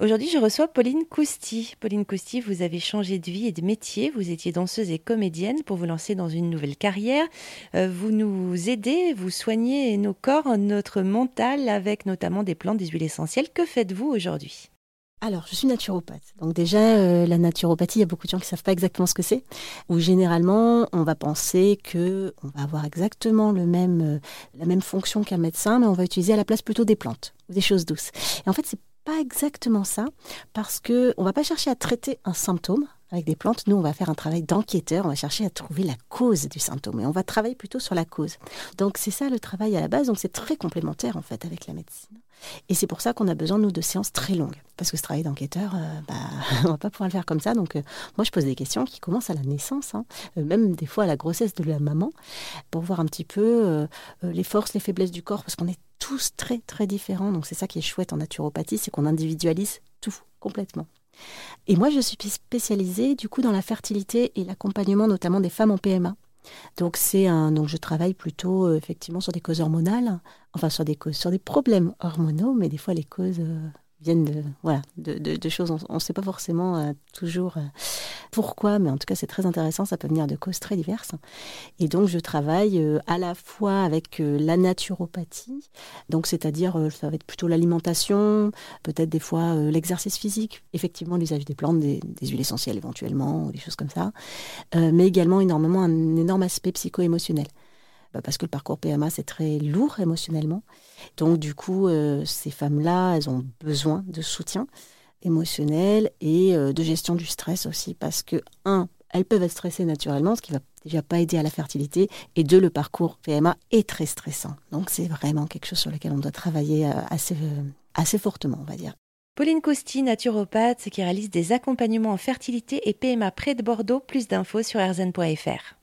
Aujourd'hui, je reçois Pauline Cousti. Pauline Cousti, vous avez changé de vie et de métier. Vous étiez danseuse et comédienne pour vous lancer dans une nouvelle carrière. Euh, vous nous aidez, vous soignez nos corps, notre mental avec notamment des plantes, des huiles essentielles. Que faites-vous aujourd'hui? Alors, je suis naturopathe. Donc déjà, euh, la naturopathie, il y a beaucoup de gens qui ne savent pas exactement ce que c'est. Ou généralement, on va penser que on va avoir exactement euh, la même fonction qu'un médecin, mais on va utiliser à la place plutôt des plantes ou des choses douces. Et en fait, c'est pas exactement ça, parce que on va pas chercher à traiter un symptôme avec des plantes. Nous, on va faire un travail d'enquêteur, on va chercher à trouver la cause du symptôme, et on va travailler plutôt sur la cause. Donc c'est ça le travail à la base. Donc c'est très complémentaire en fait avec la médecine. Et c'est pour ça qu'on a besoin, nous, de séances très longues. Parce que ce travail d'enquêteur, euh, bah, on va pas pouvoir le faire comme ça. Donc, euh, moi, je pose des questions qui commencent à la naissance, hein. euh, même des fois à la grossesse de la maman, pour voir un petit peu les forces, les faiblesses du corps, parce qu'on est tous très, très différents. Donc, c'est ça qui est chouette en naturopathie, c'est qu'on individualise tout complètement. Et moi, je suis spécialisée, du coup, dans la fertilité et l'accompagnement, notamment des femmes en PMA. Donc c'est un donc je travaille plutôt euh, effectivement sur des causes hormonales, enfin sur des causes sur des problèmes hormonaux, mais des fois les causes euh, viennent de, voilà, de, choses. On ne sait pas forcément euh, toujours euh, pourquoi, mais en tout cas, c'est très intéressant. Ça peut venir de causes très diverses. Et donc, je travaille euh, à la fois avec la naturopathie, donc c'est-à-dire, ça va être plutôt l'alimentation, peut-être des fois l'exercice physique, effectivement, l'usage des plantes, des, des, huiles essentielles éventuellement, ou des choses comme ça, mais également énormément un énorme aspect psycho-émotionnel. Bah, parce que le parcours PMA, c'est très lourd émotionnellement. Donc, du coup, euh, ces femmes-là, elles ont besoin de soutien émotionnel et euh, de gestion du stress aussi, parce que, un, elles peuvent être stressées naturellement, ce qui va déjà pas aider à la fertilité, et deux, le parcours PMA est très stressant. Donc, c'est vraiment quelque chose sur lequel on doit travailler euh, assez, assez fortement, on va dire. Pauline Costi, naturopathe, qui réalise des accompagnements en fertilité et PMA près de Bordeaux. Plus d'infos sur rzn.fr.